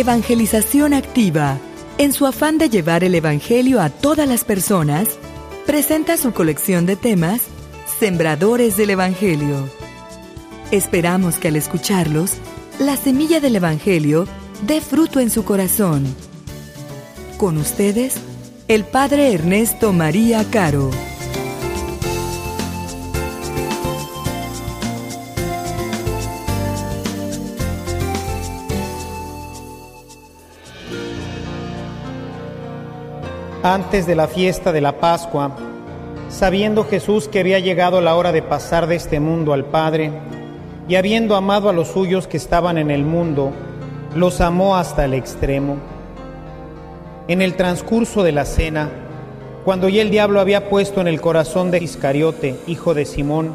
Evangelización Activa, en su afán de llevar el Evangelio a todas las personas, presenta su colección de temas Sembradores del Evangelio. Esperamos que al escucharlos, la semilla del Evangelio dé fruto en su corazón. Con ustedes, el Padre Ernesto María Caro. Antes de la fiesta de la Pascua, sabiendo Jesús que había llegado la hora de pasar de este mundo al Padre, y habiendo amado a los suyos que estaban en el mundo, los amó hasta el extremo. En el transcurso de la cena, cuando ya el diablo había puesto en el corazón de Iscariote, hijo de Simón,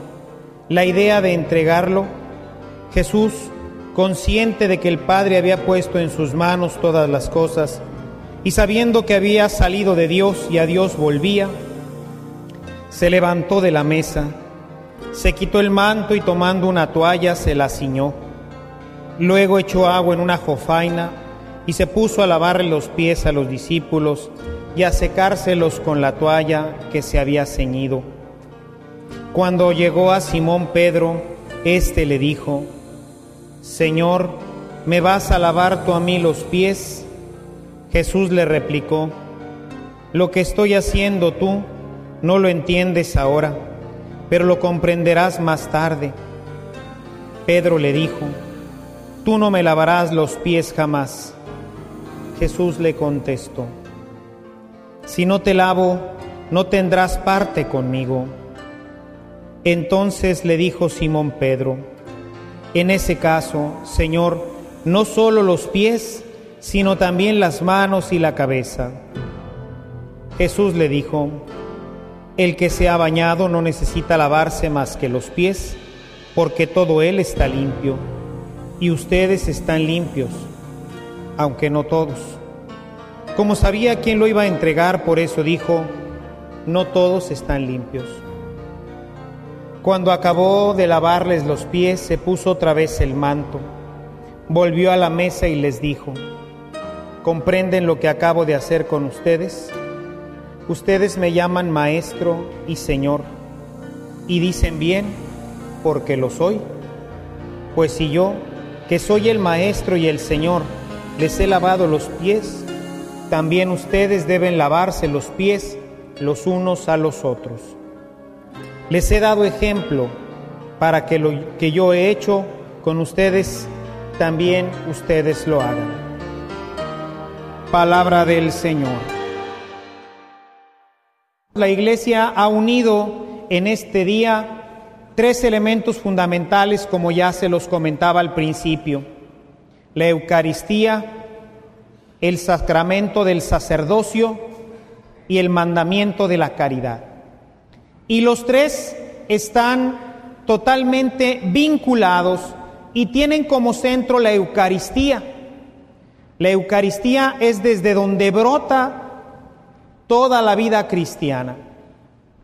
la idea de entregarlo, Jesús, consciente de que el Padre había puesto en sus manos todas las cosas, y sabiendo que había salido de Dios y a Dios volvía, se levantó de la mesa, se quitó el manto y tomando una toalla se la ciñó. Luego echó agua en una jofaina y se puso a lavarle los pies a los discípulos y a secárselos con la toalla que se había ceñido. Cuando llegó a Simón Pedro, éste le dijo, Señor, ¿me vas a lavar tú a mí los pies? Jesús le replicó, lo que estoy haciendo tú no lo entiendes ahora, pero lo comprenderás más tarde. Pedro le dijo, tú no me lavarás los pies jamás. Jesús le contestó, si no te lavo, no tendrás parte conmigo. Entonces le dijo Simón Pedro, en ese caso, Señor, no solo los pies, sino también las manos y la cabeza. Jesús le dijo, el que se ha bañado no necesita lavarse más que los pies, porque todo él está limpio, y ustedes están limpios, aunque no todos. Como sabía quién lo iba a entregar, por eso dijo, no todos están limpios. Cuando acabó de lavarles los pies, se puso otra vez el manto, volvió a la mesa y les dijo, ¿Comprenden lo que acabo de hacer con ustedes? Ustedes me llaman maestro y señor y dicen bien porque lo soy. Pues si yo, que soy el maestro y el señor, les he lavado los pies, también ustedes deben lavarse los pies los unos a los otros. Les he dado ejemplo para que lo que yo he hecho con ustedes, también ustedes lo hagan. Palabra del Señor. La Iglesia ha unido en este día tres elementos fundamentales como ya se los comentaba al principio. La Eucaristía, el sacramento del sacerdocio y el mandamiento de la caridad. Y los tres están totalmente vinculados y tienen como centro la Eucaristía la Eucaristía es desde donde brota toda la vida cristiana.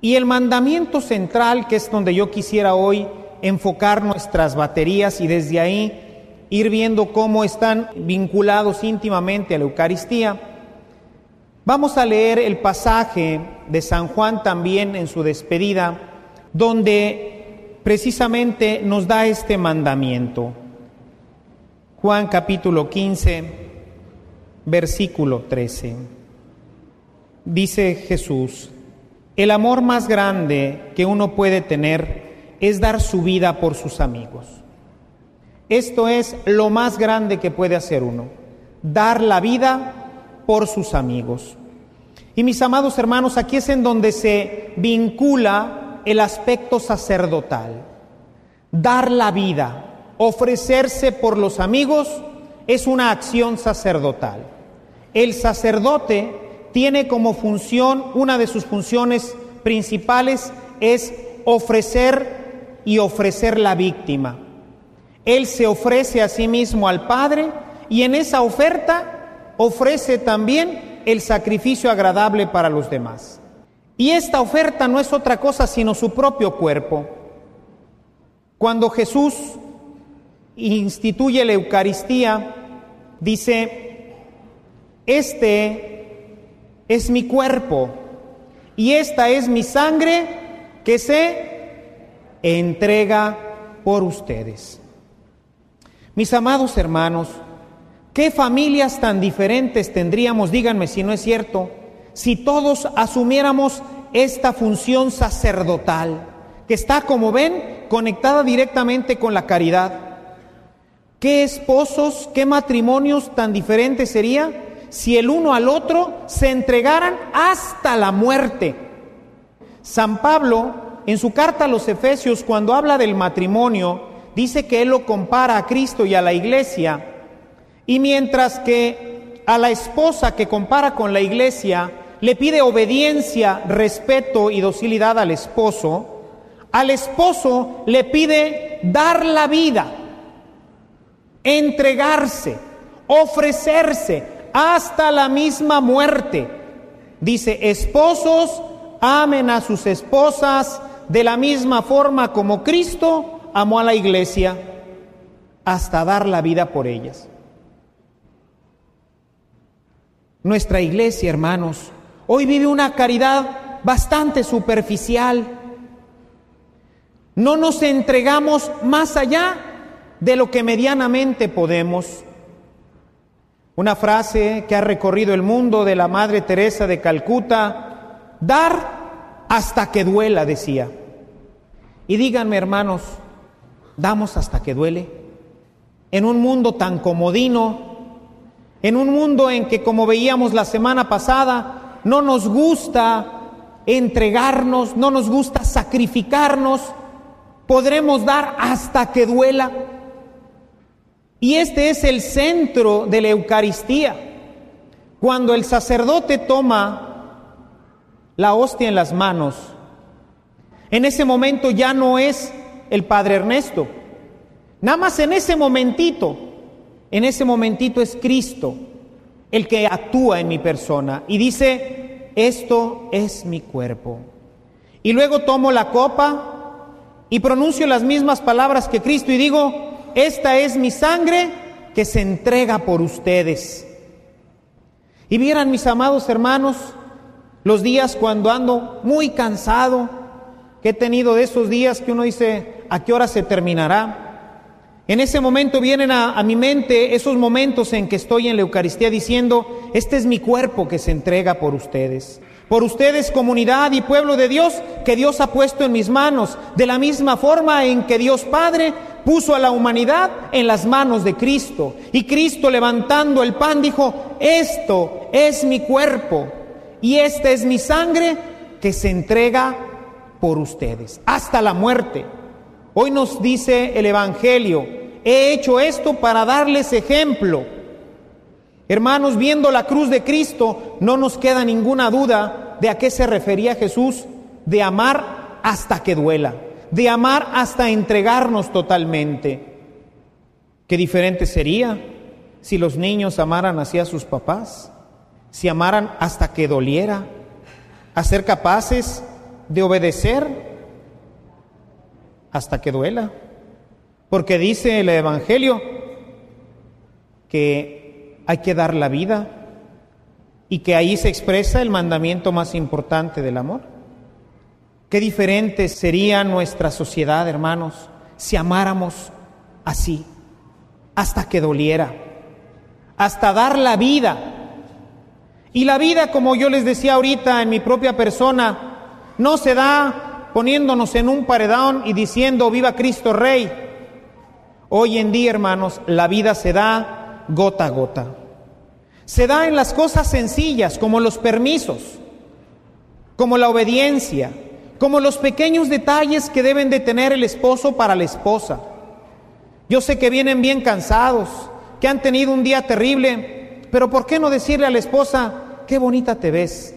Y el mandamiento central, que es donde yo quisiera hoy enfocar nuestras baterías y desde ahí ir viendo cómo están vinculados íntimamente a la Eucaristía, vamos a leer el pasaje de San Juan también en su despedida, donde precisamente nos da este mandamiento. Juan capítulo 15 versículo 13. Dice Jesús, el amor más grande que uno puede tener es dar su vida por sus amigos. Esto es lo más grande que puede hacer uno, dar la vida por sus amigos. Y mis amados hermanos, aquí es en donde se vincula el aspecto sacerdotal. Dar la vida, ofrecerse por los amigos, es una acción sacerdotal el sacerdote tiene como función, una de sus funciones principales es ofrecer y ofrecer la víctima. Él se ofrece a sí mismo al Padre y en esa oferta ofrece también el sacrificio agradable para los demás. Y esta oferta no es otra cosa sino su propio cuerpo. Cuando Jesús instituye la Eucaristía, dice, este es mi cuerpo y esta es mi sangre que se entrega por ustedes. Mis amados hermanos, ¿qué familias tan diferentes tendríamos, díganme si no es cierto, si todos asumiéramos esta función sacerdotal, que está, como ven, conectada directamente con la caridad? ¿Qué esposos, qué matrimonios tan diferentes sería si el uno al otro se entregaran hasta la muerte? San Pablo, en su carta a los Efesios, cuando habla del matrimonio, dice que él lo compara a Cristo y a la iglesia, y mientras que a la esposa que compara con la iglesia le pide obediencia, respeto y docilidad al esposo, al esposo le pide dar la vida entregarse, ofrecerse hasta la misma muerte. Dice, esposos, amen a sus esposas de la misma forma como Cristo amó a la iglesia hasta dar la vida por ellas. Nuestra iglesia, hermanos, hoy vive una caridad bastante superficial. No nos entregamos más allá de lo que medianamente podemos. Una frase que ha recorrido el mundo de la Madre Teresa de Calcuta, dar hasta que duela, decía. Y díganme, hermanos, ¿damos hasta que duele? En un mundo tan comodino, en un mundo en que, como veíamos la semana pasada, no nos gusta entregarnos, no nos gusta sacrificarnos, podremos dar hasta que duela. Y este es el centro de la Eucaristía. Cuando el sacerdote toma la hostia en las manos, en ese momento ya no es el Padre Ernesto. Nada más en ese momentito, en ese momentito es Cristo el que actúa en mi persona y dice, esto es mi cuerpo. Y luego tomo la copa y pronuncio las mismas palabras que Cristo y digo, esta es mi sangre que se entrega por ustedes. Y vieran mis amados hermanos, los días cuando ando muy cansado, que he tenido de esos días que uno dice, ¿a qué hora se terminará? En ese momento vienen a, a, mi mente esos momentos en que estoy en la Eucaristía diciendo, este es mi cuerpo que se entrega por ustedes. Por ustedes, comunidad y pueblo de Dios, que Dios ha puesto en mis manos, de la misma forma en que Dios Padre puso a la humanidad en las manos de Cristo. Y Cristo levantando el pan dijo, esto es mi cuerpo y esta es mi sangre que se entrega por ustedes hasta la muerte. Hoy nos dice el Evangelio, he hecho esto para darles ejemplo. Hermanos, viendo la cruz de Cristo, no nos queda ninguna duda de a qué se refería Jesús, de amar hasta que duela de amar hasta entregarnos totalmente. Qué diferente sería si los niños amaran así a sus papás, si amaran hasta que doliera, a ser capaces de obedecer hasta que duela. Porque dice el Evangelio que hay que dar la vida y que ahí se expresa el mandamiento más importante del amor. Qué diferente sería nuestra sociedad, hermanos, si amáramos así, hasta que doliera, hasta dar la vida. Y la vida, como yo les decía ahorita en mi propia persona, no se da poniéndonos en un paredón y diciendo viva Cristo Rey. Hoy en día, hermanos, la vida se da gota a gota. Se da en las cosas sencillas, como los permisos, como la obediencia, como los pequeños detalles que deben de tener el esposo para la esposa. Yo sé que vienen bien cansados, que han tenido un día terrible, pero ¿por qué no decirle a la esposa, qué bonita te ves?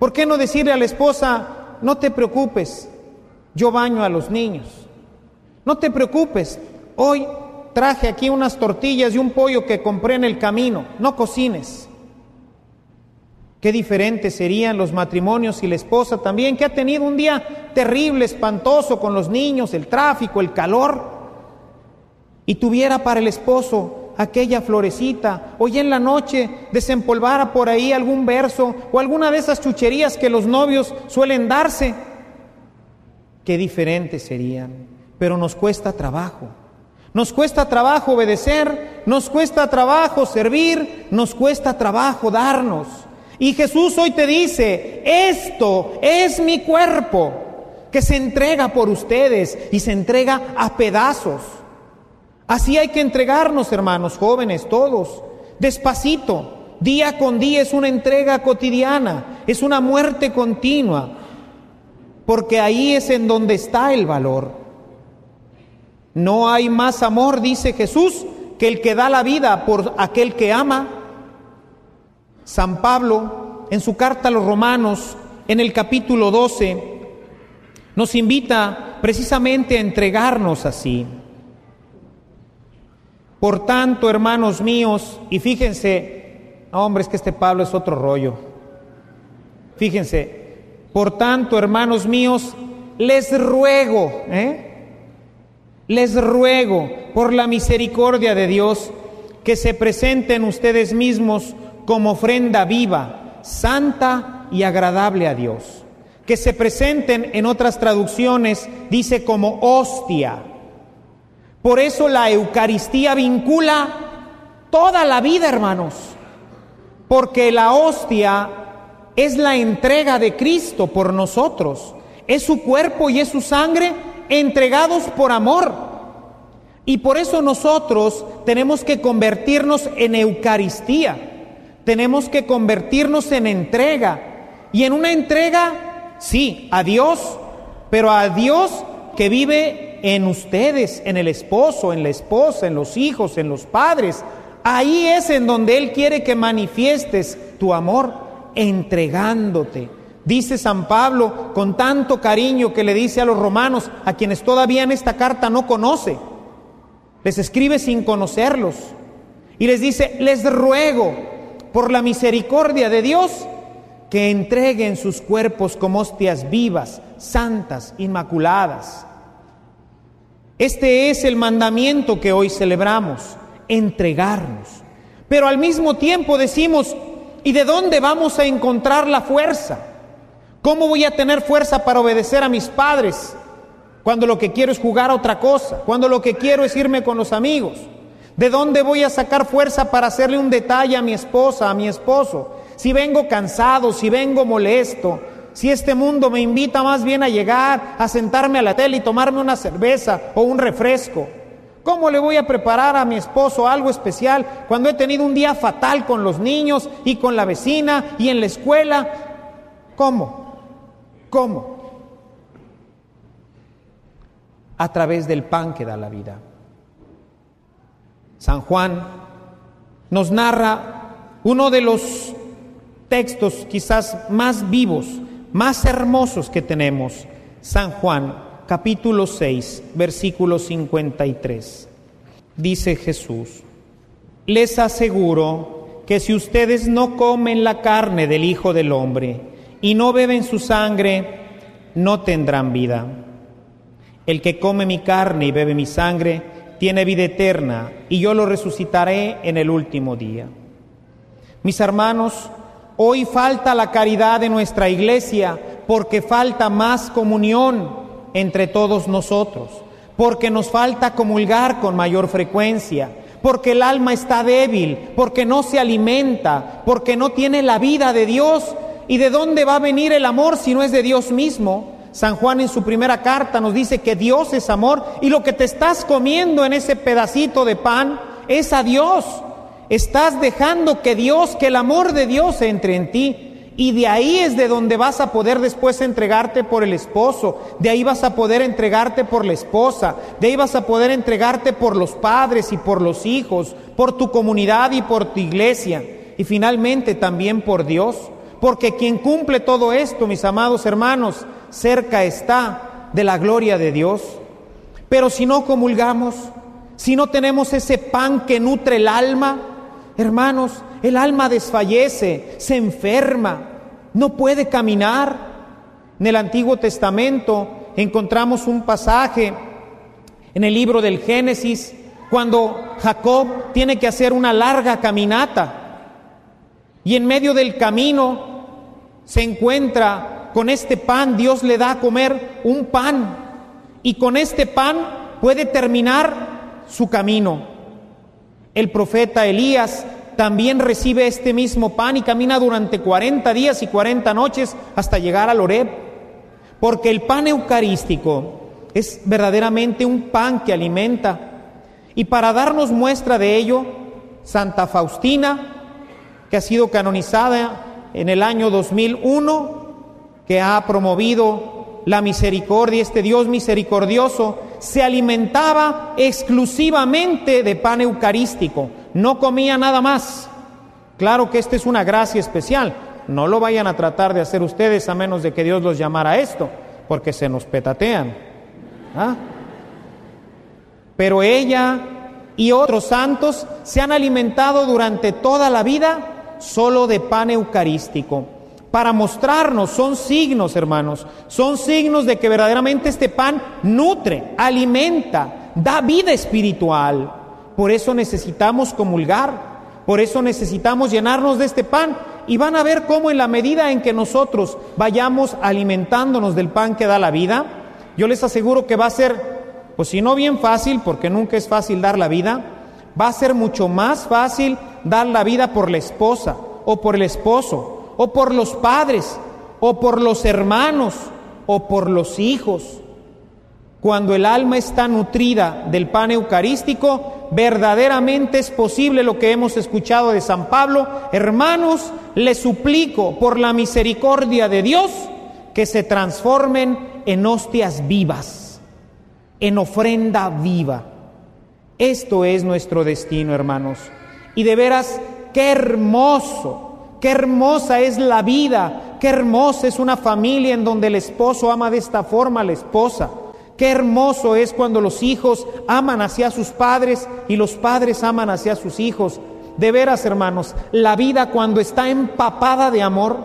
¿Por qué no decirle a la esposa, no te preocupes, yo baño a los niños? No te preocupes, hoy traje aquí unas tortillas y un pollo que compré en el camino, no cocines. Qué diferentes serían los matrimonios y la esposa también, que ha tenido un día terrible, espantoso con los niños, el tráfico, el calor, y tuviera para el esposo aquella florecita, hoy en la noche desempolvara por ahí algún verso o alguna de esas chucherías que los novios suelen darse. Qué diferentes serían, pero nos cuesta trabajo. Nos cuesta trabajo obedecer, nos cuesta trabajo servir, nos cuesta trabajo darnos. Y Jesús hoy te dice, esto es mi cuerpo que se entrega por ustedes y se entrega a pedazos. Así hay que entregarnos, hermanos jóvenes, todos, despacito, día con día es una entrega cotidiana, es una muerte continua, porque ahí es en donde está el valor. No hay más amor, dice Jesús, que el que da la vida por aquel que ama. San Pablo, en su carta a los romanos, en el capítulo 12, nos invita precisamente a entregarnos así. Por tanto, hermanos míos, y fíjense, hombre, es que este Pablo es otro rollo. Fíjense, por tanto, hermanos míos, les ruego, ¿eh? Les ruego por la misericordia de Dios que se presenten ustedes mismos como ofrenda viva, santa y agradable a Dios. Que se presenten en otras traducciones, dice como hostia por eso la Eucaristía vincula toda la vida, hermanos, porque la hostia es la entrega de Cristo por nosotros, es su cuerpo y es su sangre entregados por amor. Y por eso nosotros tenemos que convertirnos en Eucaristía, tenemos que convertirnos en entrega. Y en una entrega, sí, a Dios, pero a Dios que vive en ustedes, en el esposo, en la esposa, en los hijos, en los padres. Ahí es en donde Él quiere que manifiestes tu amor entregándote. Dice San Pablo con tanto cariño que le dice a los romanos, a quienes todavía en esta carta no conoce, les escribe sin conocerlos y les dice, les ruego por la misericordia de Dios que entreguen sus cuerpos como hostias vivas, santas, inmaculadas este es el mandamiento que hoy celebramos, entregarnos. Pero al mismo tiempo decimos, ¿y de dónde vamos a encontrar la fuerza? ¿Cómo voy a tener fuerza para obedecer a mis padres cuando lo que quiero es jugar a otra cosa? Cuando lo que quiero es irme con los amigos. ¿De dónde voy a sacar fuerza para hacerle un detalle a mi esposa, a mi esposo? Si vengo cansado, si vengo molesto, si este mundo me invita más bien a llegar, a sentarme a la tele y tomarme una cerveza o un refresco? ¿Cómo le voy a preparar a mi esposo algo especial cuando he tenido un día fatal con los niños y con la vecina y en la escuela? ¿Cómo? ¿Cómo? A través del pan que da la vida. San Juan nos narra uno de los textos quizás más vivos más hermosos que tenemos. San Juan, capítulo 6, versículo 53. Dice Jesús, les aseguro que si ustedes no comen la carne del Hijo del Hombre y no beben su sangre, no tendrán vida. El que come mi carne y bebe mi sangre, tiene vida eterna, y yo lo resucitaré en el último día. Mis hermanos, Hoy falta la caridad de nuestra iglesia porque falta más comunión entre todos nosotros, porque nos falta comulgar con mayor frecuencia, porque el alma está débil, porque no se alimenta, porque no tiene la vida de Dios. ¿Y de dónde va a venir el amor si no es de Dios mismo? San Juan en su primera carta nos dice que Dios es amor y lo que te estás comiendo en ese pedacito de pan es a Dios. Estás dejando que Dios, que el amor de Dios entre en ti. Y de ahí es de donde vas a poder después entregarte por el esposo, de ahí vas a poder entregarte por la esposa, de ahí vas a poder entregarte por los padres y por los hijos, por tu comunidad y por tu iglesia, y finalmente también por Dios. Porque quien cumple todo esto, mis amados hermanos, cerca está de la gloria de Dios. Pero si no comulgamos, si no tenemos ese pan que nutre el alma, Hermanos, el alma desfallece, se enferma, no puede caminar. En el Antiguo Testamento encontramos un pasaje en el libro del Génesis cuando Jacob tiene que hacer una larga caminata y en medio del camino se encuentra con este pan, Dios le da a comer un pan y con este pan puede terminar su camino. El profeta Elías también recibe este mismo pan y camina durante 40 días y 40 noches hasta llegar al Oreb, porque el pan eucarístico es verdaderamente un pan que alimenta. Y para darnos muestra de ello, Santa Faustina, que ha sido canonizada en el año 2001, que ha promovido la misericordia, este Dios misericordioso, se alimentaba exclusivamente de pan eucarístico, no comía nada más. Claro que esta es una gracia especial, no lo vayan a tratar de hacer ustedes a menos de que Dios los llamara a esto, porque se nos petatean. ¿Ah? Pero ella y otros santos se han alimentado durante toda la vida solo de pan eucarístico. Para mostrarnos, son signos, hermanos, son signos de que verdaderamente este pan nutre, alimenta, da vida espiritual. Por eso necesitamos comulgar, por eso necesitamos llenarnos de este pan. Y van a ver cómo en la medida en que nosotros vayamos alimentándonos del pan que da la vida, yo les aseguro que va a ser, pues si no bien fácil, porque nunca es fácil dar la vida, va a ser mucho más fácil dar la vida por la esposa o por el esposo o por los padres o por los hermanos o por los hijos. Cuando el alma está nutrida del pan eucarístico, verdaderamente es posible lo que hemos escuchado de San Pablo. Hermanos, les suplico por la misericordia de Dios que se transformen en hostias vivas, en ofrenda viva. Esto es nuestro destino, hermanos. Y de veras, qué hermoso, qué hermosa es la vida, qué hermosa es una familia en donde el esposo ama de esta forma a la esposa. Qué hermoso es cuando los hijos aman hacia sus padres y los padres aman hacia sus hijos. De veras, hermanos, la vida cuando está empapada de amor,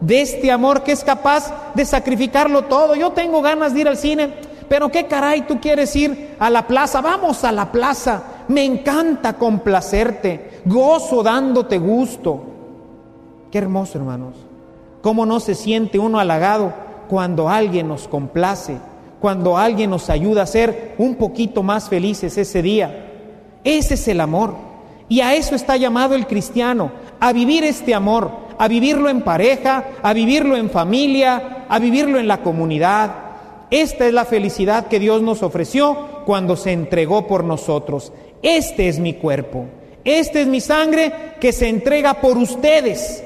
de este amor que es capaz de sacrificarlo todo. Yo tengo ganas de ir al cine, pero qué caray tú quieres ir a la plaza. Vamos a la plaza. Me encanta complacerte. Gozo dándote gusto. Qué hermoso, hermanos. ¿Cómo no se siente uno halagado cuando alguien nos complace? Cuando alguien nos ayuda a ser un poquito más felices ese día. Ese es el amor. Y a eso está llamado el cristiano, a vivir este amor, a vivirlo en pareja, a vivirlo en familia, a vivirlo en la comunidad. Esta es la felicidad que Dios nos ofreció cuando se entregó por nosotros. Este es mi cuerpo, esta es mi sangre que se entrega por ustedes,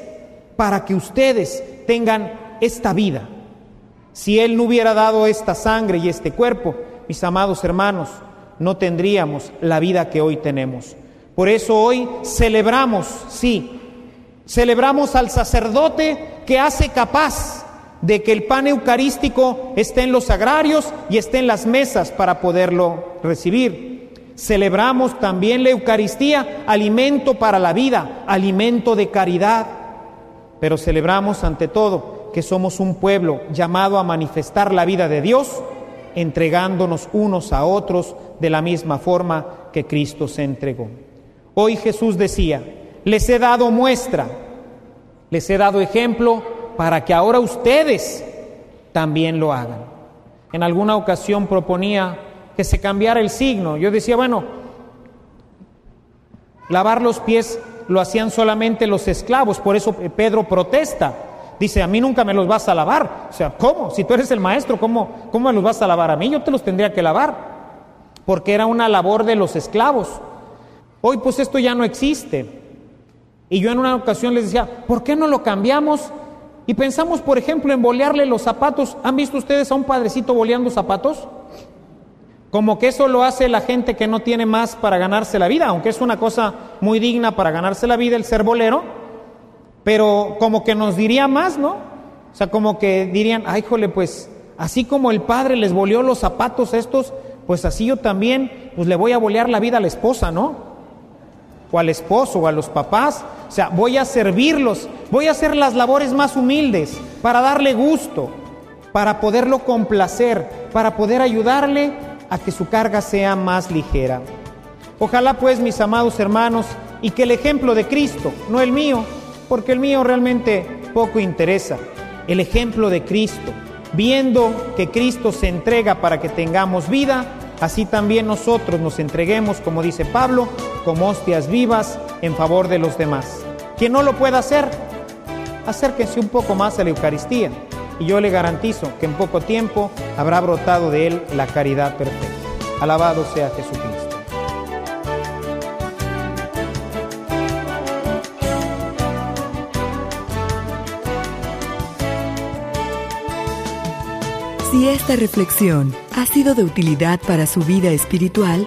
para que ustedes tengan esta vida. Si Él no hubiera dado esta sangre y este cuerpo, mis amados hermanos, no tendríamos la vida que hoy tenemos. Por eso hoy celebramos, sí, celebramos al sacerdote que hace capaz de que el pan eucarístico esté en los sagrarios y esté en las mesas para poderlo recibir. Celebramos también la Eucaristía, alimento para la vida, alimento de caridad. Pero celebramos ante todo que somos un pueblo llamado a manifestar la vida de Dios, entregándonos unos a otros de la misma forma que Cristo se entregó. Hoy Jesús decía, les he dado muestra, les he dado ejemplo para que ahora ustedes también lo hagan. En alguna ocasión proponía que se cambiara el signo. Yo decía, bueno, lavar los pies lo hacían solamente los esclavos, por eso Pedro protesta. Dice, a mí nunca me los vas a lavar. O sea, ¿cómo? Si tú eres el maestro, ¿cómo, ¿cómo me los vas a lavar a mí? Yo te los tendría que lavar. Porque era una labor de los esclavos. Hoy pues esto ya no existe. Y yo en una ocasión les decía, ¿por qué no lo cambiamos y pensamos, por ejemplo, en bolearle los zapatos. ¿Han visto ustedes a un padrecito boleando zapatos? Como que eso lo hace la gente que no tiene más para ganarse la vida, aunque es una cosa muy digna para ganarse la vida el ser bolero, pero como que nos diría más, ¿no? O sea, como que dirían, ay, jole, pues así como el padre les boleó los zapatos estos, pues así yo también, pues le voy a bolear la vida a la esposa, ¿no? O al esposo o a los papás. O sea, voy a servirlos, voy a hacer las labores más humildes para darle gusto, para poderlo complacer, para poder ayudarle a que su carga sea más ligera. Ojalá pues, mis amados hermanos, y que el ejemplo de Cristo, no el mío, porque el mío realmente poco interesa, el ejemplo de Cristo, viendo que Cristo se entrega para que tengamos vida, así también nosotros nos entreguemos, como dice Pablo, como hostias vivas en favor de los demás. Quien no lo pueda hacer, acérquense un poco más a la Eucaristía y yo le garantizo que en poco tiempo habrá brotado de él la caridad perfecta. Alabado sea Jesucristo. Si esta reflexión ha sido de utilidad para su vida espiritual,